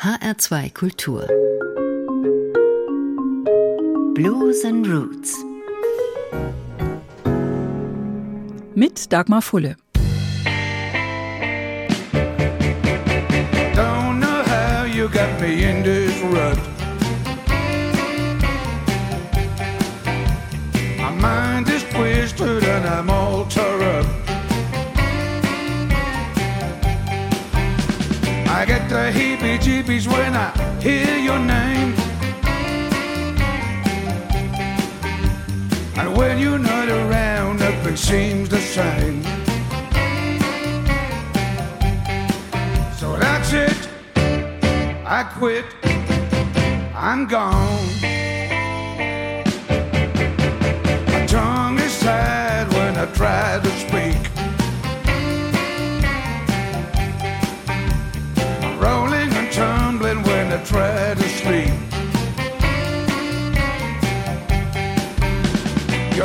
HR2 Kultur Blues and Roots mit Dagmar Fulle. Don't know how you got me in this rut. I hear your name. And when you're not around, nothing seems the same. So that's it. I quit. I'm gone. My tongue is tied when I try to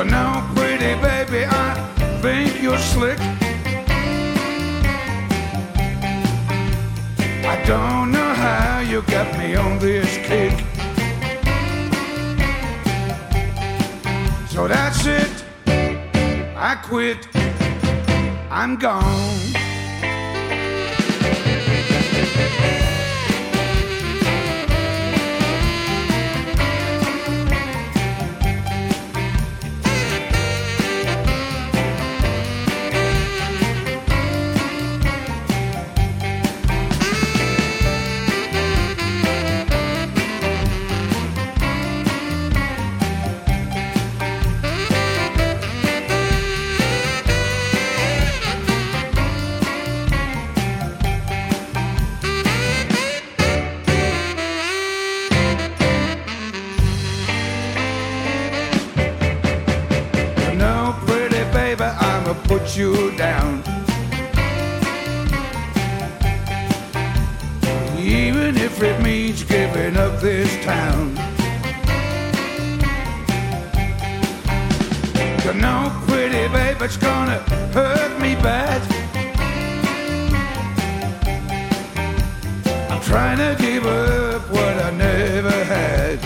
You're no pretty baby, I think you're slick. I don't know how you got me on this kick. So that's it, I quit, I'm gone. This town. You're no pretty baby, it's gonna hurt me bad. I'm trying to give up what I never had.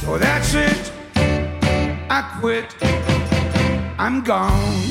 So that's it. I quit. I'm gone.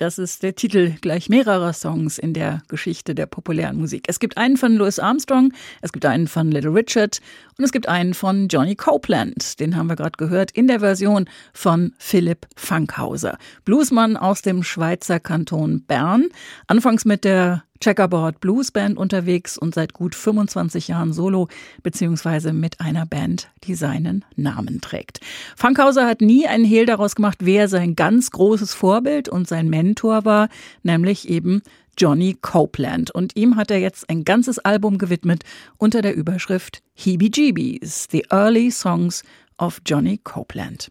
Das ist der Titel gleich mehrerer Songs in der Geschichte der populären Musik. Es gibt einen von Louis Armstrong, es gibt einen von Little Richard und es gibt einen von Johnny Copeland. Den haben wir gerade gehört in der Version von Philipp Fankhauser. Bluesmann aus dem Schweizer Kanton Bern. Anfangs mit der Checkerboard Blues Band unterwegs und seit gut 25 Jahren solo beziehungsweise mit einer Band, die seinen Namen trägt. Fankhauser hat nie einen Hehl daraus gemacht, wer sein ganz großes Vorbild und sein Mentor war, nämlich eben Johnny Copeland. Und ihm hat er jetzt ein ganzes Album gewidmet unter der Überschrift Heebie-Jeebies, The Early Songs of Johnny Copeland.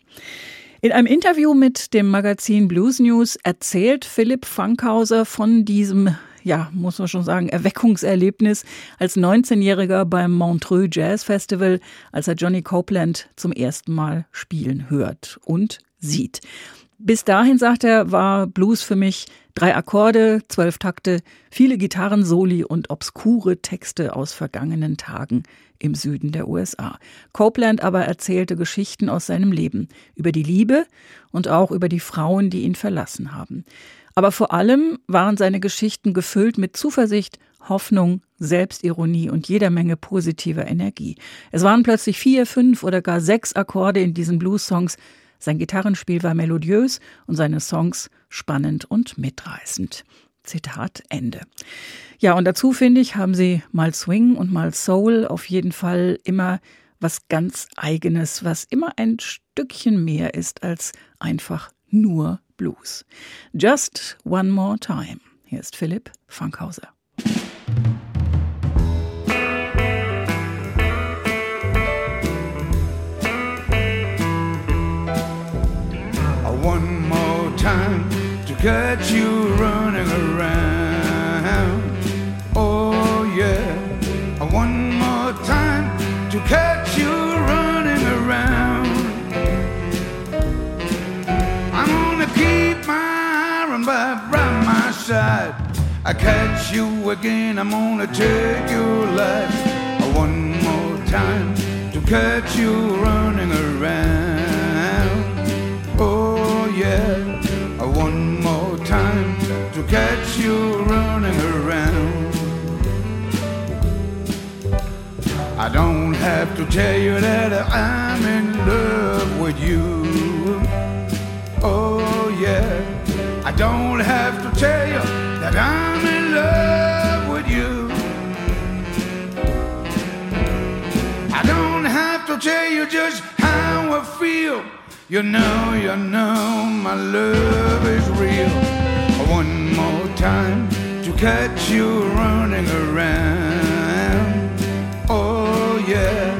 In einem Interview mit dem Magazin Blues News erzählt Philipp Fankhauser von diesem ja, muss man schon sagen, Erweckungserlebnis als 19-Jähriger beim Montreux Jazz Festival, als er Johnny Copeland zum ersten Mal spielen hört und sieht. Bis dahin, sagt er, war Blues für mich drei Akkorde, zwölf Takte, viele Gitarrensoli und obskure Texte aus vergangenen Tagen im Süden der USA. Copeland aber erzählte Geschichten aus seinem Leben, über die Liebe und auch über die Frauen, die ihn verlassen haben. Aber vor allem waren seine Geschichten gefüllt mit Zuversicht, Hoffnung, Selbstironie und jeder Menge positiver Energie. Es waren plötzlich vier, fünf oder gar sechs Akkorde in diesen Blues-Songs. Sein Gitarrenspiel war melodiös und seine Songs spannend und mitreißend. Zitat Ende. Ja, und dazu finde ich, haben sie mal Swing und mal Soul auf jeden Fall immer was ganz eigenes, was immer ein Stückchen mehr ist als einfach nur Blues. Just One More Time. Hier ist Philipp Fankhauser. One more time to get you I catch you again, I'm gonna take your life one more time to catch you running around. Oh yeah, one more time to catch you running around. I don't have to tell you that I'm in love with you. Oh yeah, I don't have to tell you that I'm in love with you. I don't have to tell you just how I feel. You know, you know, my love is real. One more time to catch you running around. Oh yeah,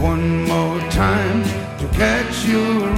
one more time to catch you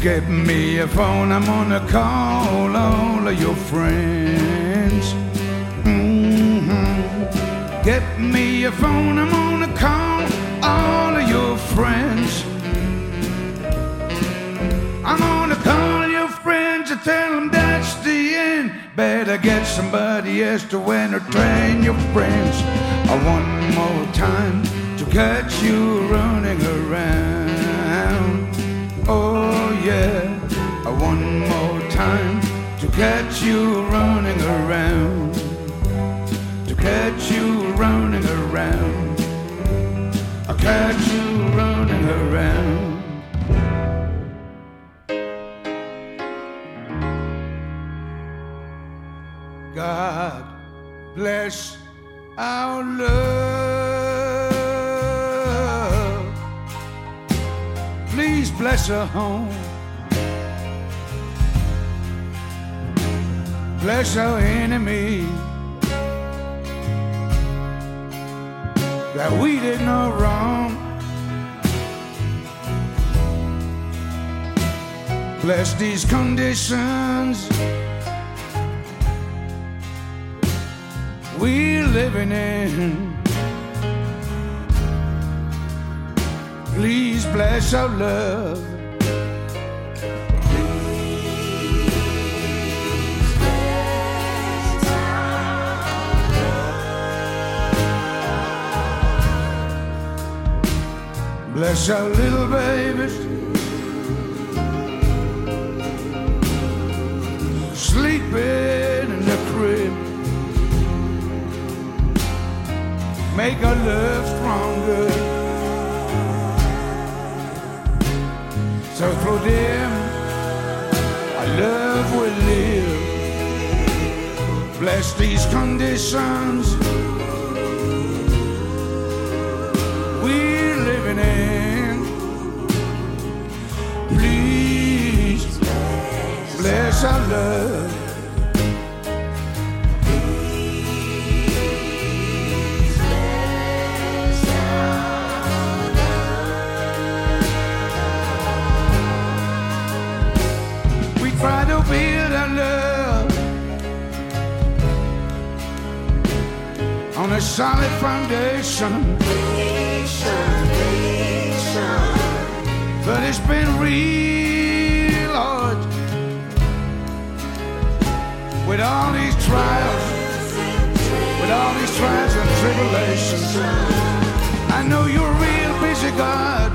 Get me a phone, I'm gonna call all of your friends. Mm-hmm. Get me a phone, I'm gonna call all of your friends. I'm gonna call your friends and tell them that's the end. Better get somebody else to entertain your friends. I one more time to catch you running around. Yeah, uh, one more time to catch you running around. To catch you running around. I catch you running around. God bless our love. Please bless her home. Bless our enemy. That we did no wrong. Bless these conditions. we're living in. Please bless our love. Bless our little babies. Sleeping in the crib. make our love stronger. So through them, our love will live. Bless these conditions Please bless our love. try to build our love on a solid foundation. But it's been real hard with all these trials, with all these trials and tribulations. I know you're real busy, God.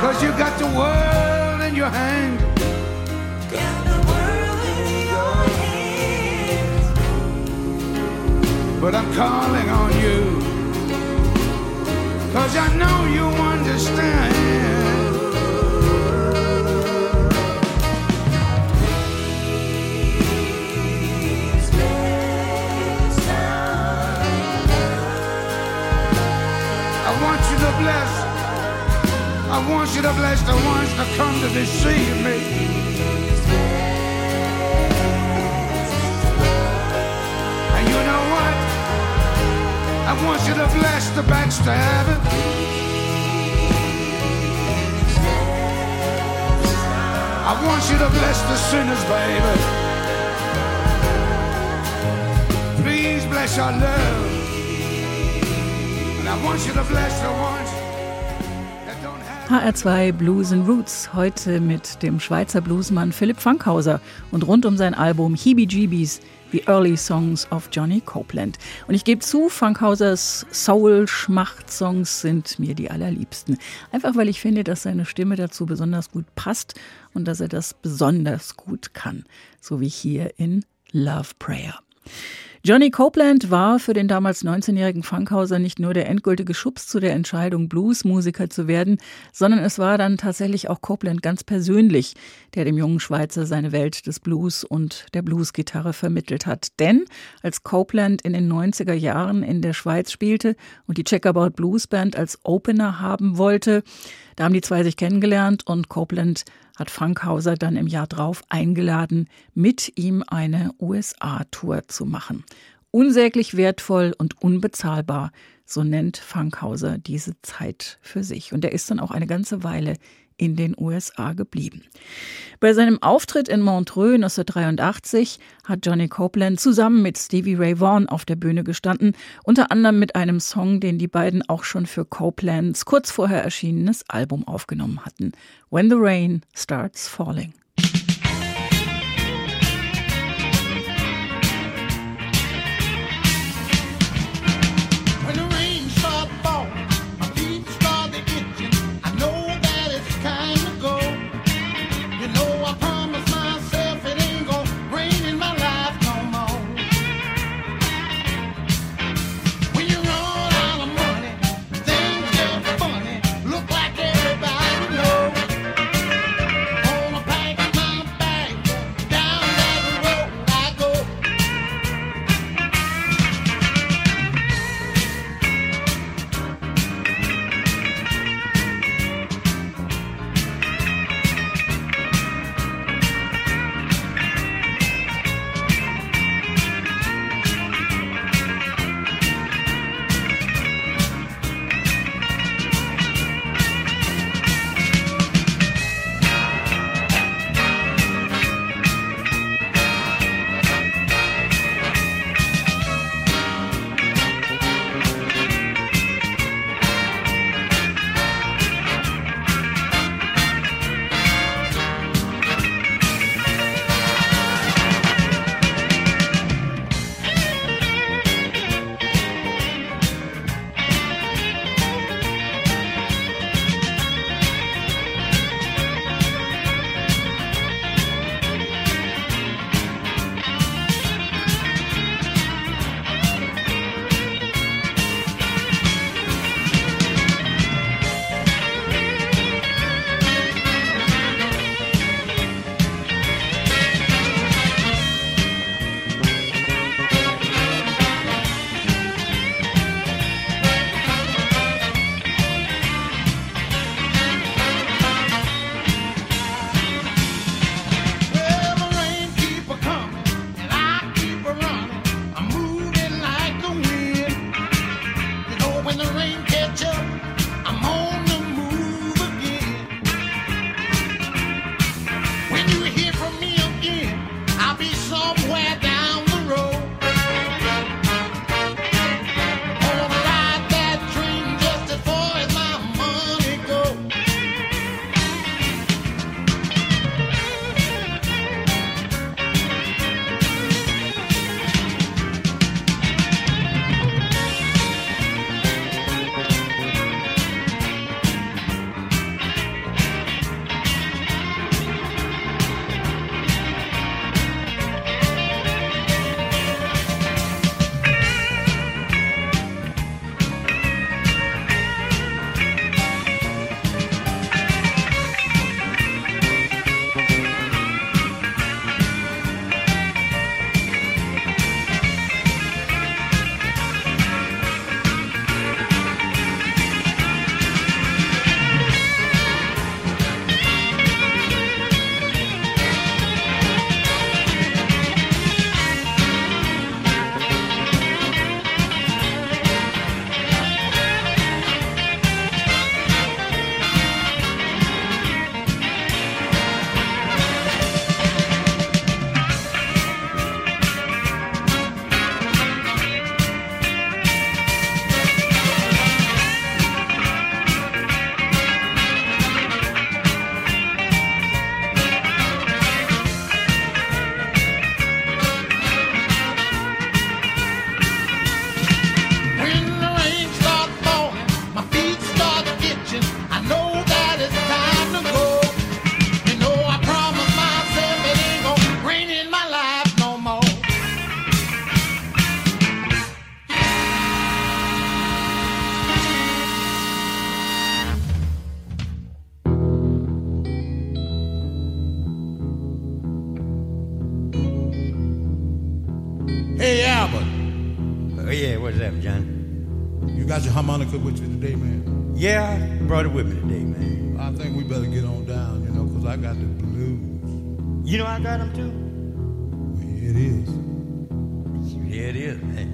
Cause you got the world in your hand. But I'm calling on you. Cause I know you understand. I want you to bless. I want you to bless the ones that come to deceive me. Want you to bless the backstabbing. I want you to bless the sinners, baby. Please bless our love. And I want you to bless the ones that don't have. HR2 Blues and Roots, heute mit dem Schweizer Bluesmann Philipp Fankhauser und rund um sein Album Heebie-Jeebies, The Early Songs of Johnny Copeland. Und ich gebe zu, Funkhausers Soul-Schmacht-Songs sind mir die allerliebsten. Einfach weil ich finde, dass seine Stimme dazu besonders gut passt und dass er das besonders gut kann. So wie hier in Love Prayer. Johnny Copeland war für den damals 19-jährigen Funkhauser nicht nur der endgültige Schubs zu der Entscheidung, Bluesmusiker zu werden, sondern es war dann tatsächlich auch Copeland ganz persönlich, der dem jungen Schweizer seine Welt des Blues und der Bluesgitarre vermittelt hat. Denn als Copeland in den 90er Jahren in der Schweiz spielte und die Checkerbout Blues Band als Opener haben wollte, da haben die zwei sich kennengelernt und Copeland hat Frank Hauser dann im Jahr drauf eingeladen, mit ihm eine USA-Tour zu machen. Unsäglich wertvoll und unbezahlbar, so nennt Frank Hauser diese Zeit für sich. Und er ist dann auch eine ganze Weile in den USA geblieben. Bei seinem Auftritt in Montreux 1983 hat Johnny Copeland zusammen mit Stevie Ray Vaughan auf der Bühne gestanden, unter anderem mit einem Song, den die beiden auch schon für Copelands kurz vorher erschienenes Album aufgenommen hatten, When the Rain Starts Falling. Rain catch up, I'm on harmonica with you today, man. Yeah, I brought it with me today, man. I think we better get on down, you know, 'cause I got the blues. You know I got them too? Well, here it is. Yeah, it is, man.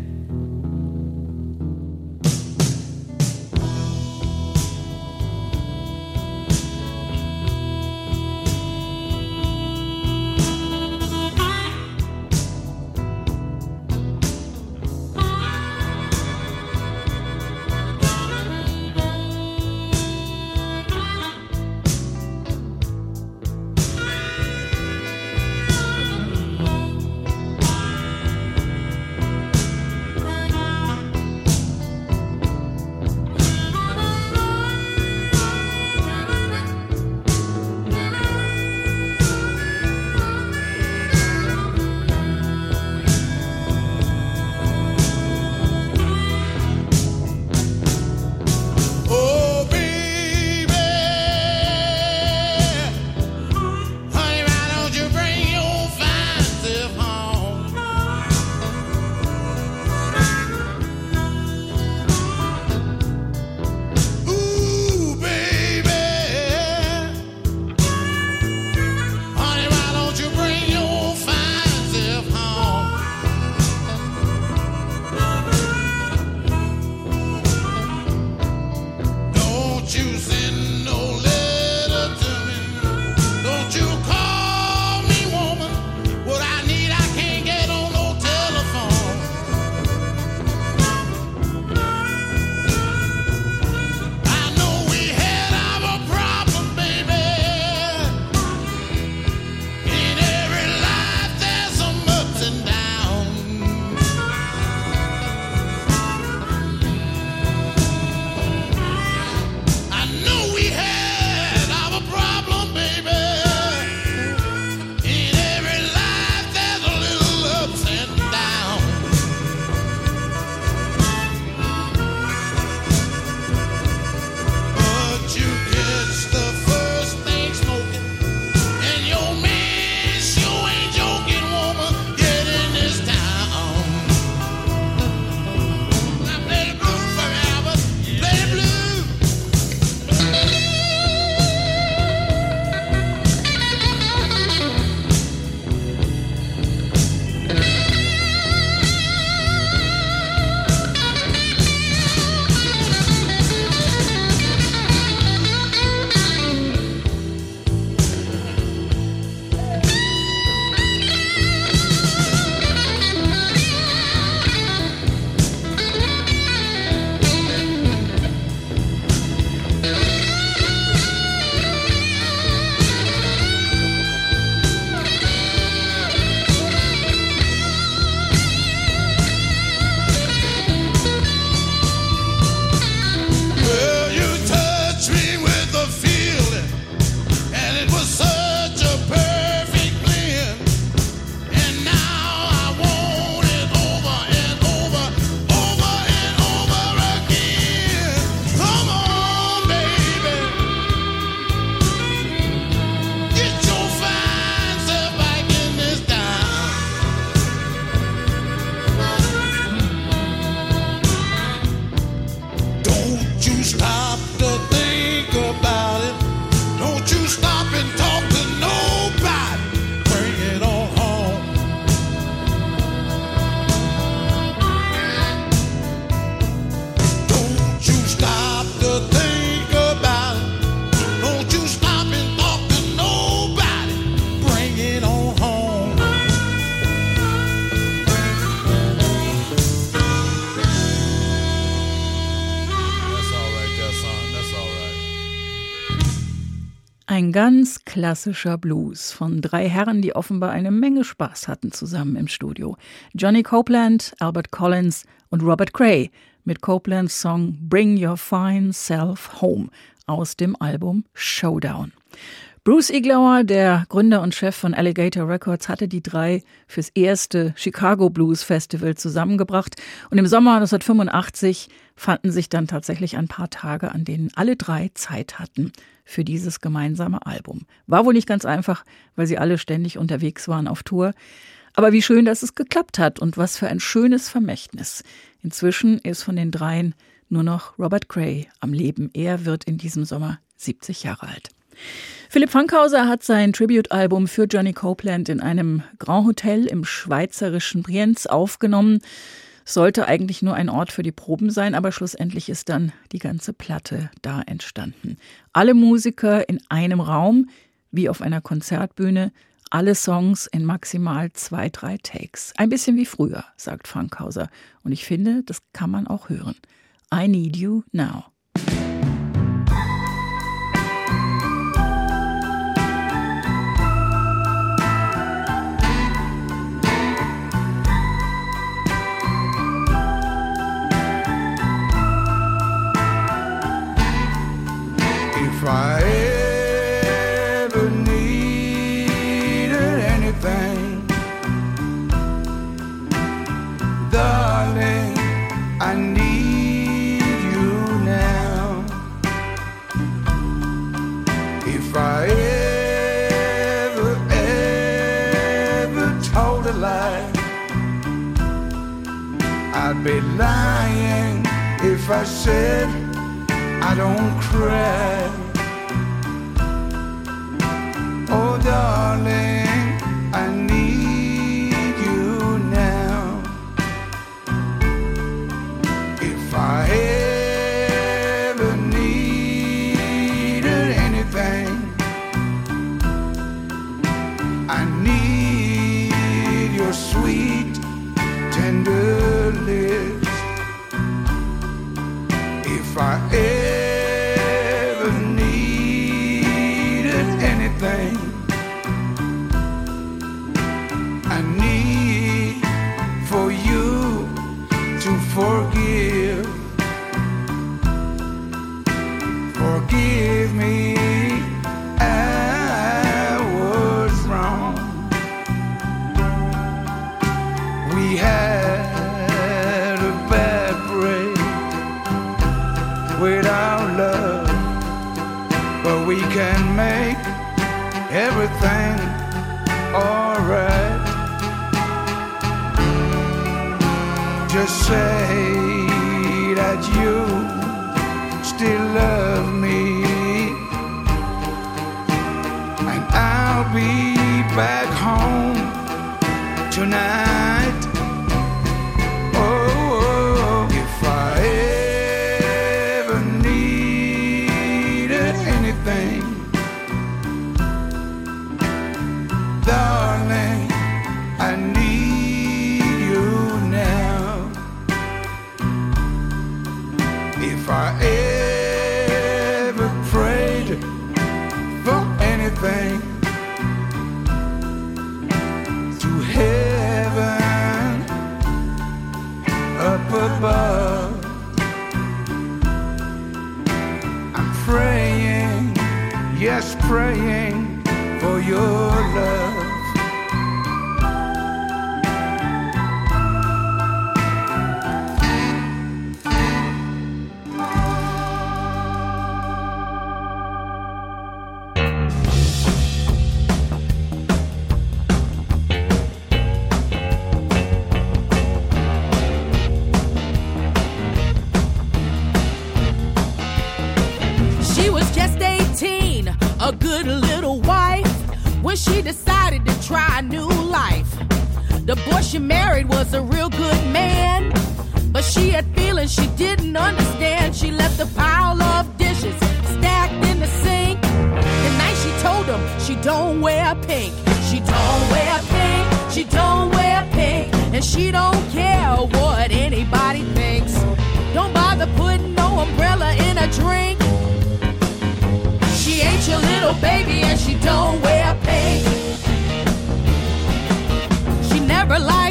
Ein ganz klassischer Blues von drei Herren, die offenbar eine Menge Spaß hatten zusammen im Studio. Johnny Copeland, Albert Collins und Robert Cray mit Copelands Song Bring Your Fine Self Home aus dem Album Showdown. Bruce Iglauer, der Gründer und Chef von Alligator Records, hatte die drei fürs erste Chicago Blues Festival zusammengebracht. Und im Sommer 1985 fanden sich dann tatsächlich ein paar Tage, an denen alle drei Zeit hatten für dieses gemeinsame Album. War wohl nicht ganz einfach, weil sie alle ständig unterwegs waren auf Tour. Aber wie schön, dass es geklappt hat und was für ein schönes Vermächtnis. Inzwischen ist von den dreien nur noch Robert Gray am Leben. Er wird in diesem Sommer 70 Jahre alt. Philipp Fankhauser hat sein Tribute-Album für Johnny Copeland in einem Grand Hotel im schweizerischen Brienz aufgenommen. Sollte eigentlich nur ein Ort für die Proben sein, aber schlussendlich ist dann die ganze Platte da entstanden. Alle Musiker in einem Raum, wie auf einer Konzertbühne, alle Songs in maximal zwei, drei Takes. Ein bisschen wie früher, sagt Fankhauser. Und ich finde, das kann man auch hören. I Need You Now. If I ever needed anything, darling, I need you now. If I ever, ever told a lie, I'd be lying if I said I don't cry. Darling, everything alright. Just say that you still love me, and I'll be back home tonight. She had feelings she didn't understand. She left a pile of dishes stacked in the sink. The night she told him she don't wear pink. She don't wear pink. She don't wear pink. And she don't care what anybody thinks. Don't bother putting no umbrella in a drink. She ain't your little baby and she don't wear pink. She never liked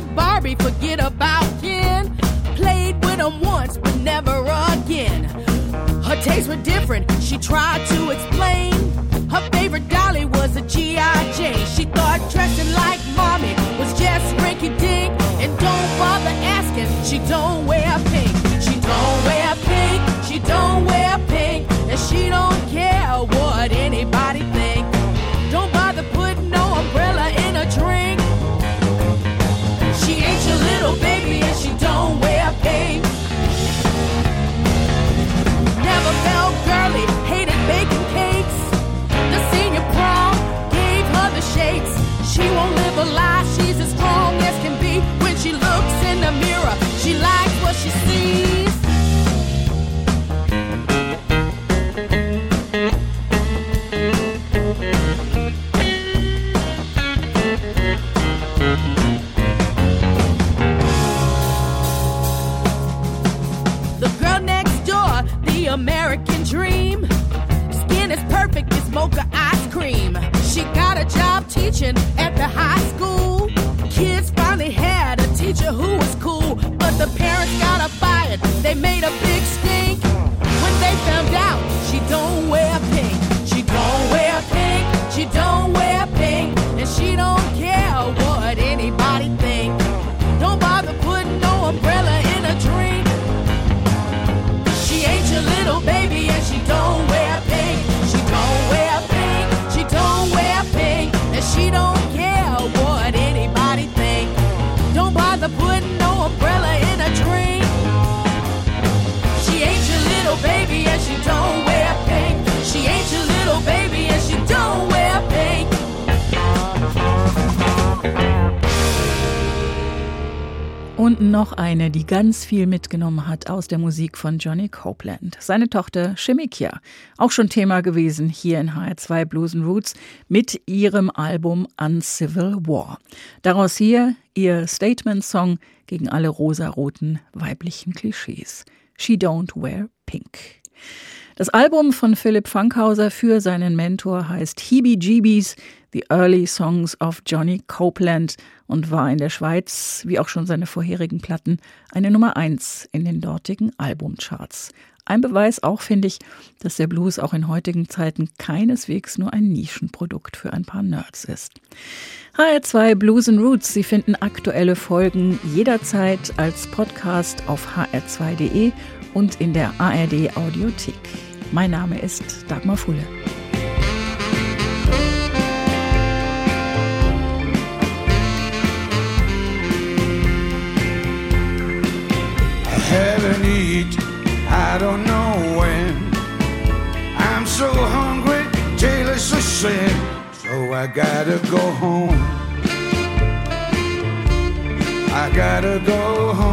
never again. Her tastes were different, she tried to explain. Her favorite dolly was a G.I. Jane. She thought dressing like mommy was just rinky dink. And don't bother asking, she don't wear noch eine, die ganz viel mitgenommen hat aus der Musik von Johnny Copeland. Seine Tochter Shemikia, auch schon Thema gewesen hier in HR2 Blues and Roots mit ihrem Album Uncivil War. Daraus hier ihr Statement-Song gegen alle rosaroten weiblichen Klischees. She Don't Wear Pink. Das Album von Philipp Funkhauser für seinen Mentor heißt Heebie Jeebies, The Early Songs of Johnny Copeland und war in der Schweiz, wie auch schon seine vorherigen Platten, eine Nummer eins in den dortigen Albumcharts. Ein Beweis auch, finde ich, dass der Blues auch in heutigen Zeiten keineswegs nur ein Nischenprodukt für ein paar Nerds ist. HR2 Blues and Roots. Sie finden aktuelle Folgen jederzeit als Podcast auf hr2.de und in der ARD Audiothek. Mein Name ist Dagmar Fulle. I haven't eaten, I don't know when. I'm so hungry, it's a sin. So I gotta go home. I gotta go home.